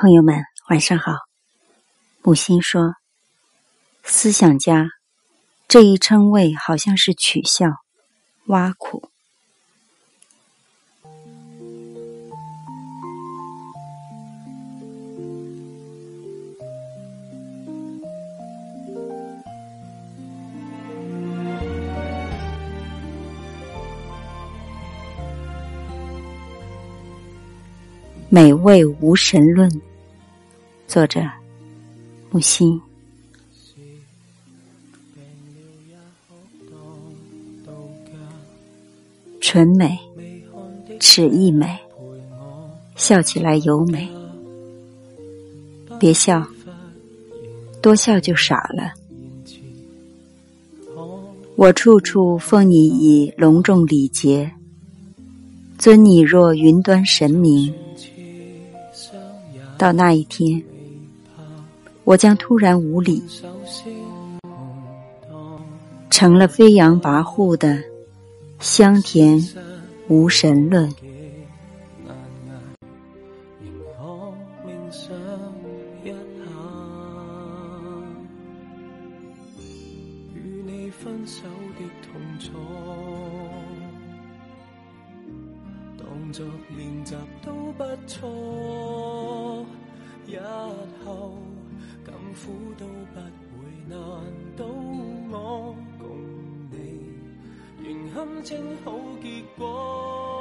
朋友们，晚上好。木心说：“思想家这一称谓好像是取笑、挖苦。”美味无神论，作者木心。纯美，齿亦美，笑起来尤美。别笑，多笑就傻了。我处处奉你以隆重礼节，尊你若云端神明。到那一天，我将突然无礼，成了飞扬跋扈的香甜无神论。当作练习都不错，日后苦都不会难倒我，共你，仍堪称好结果。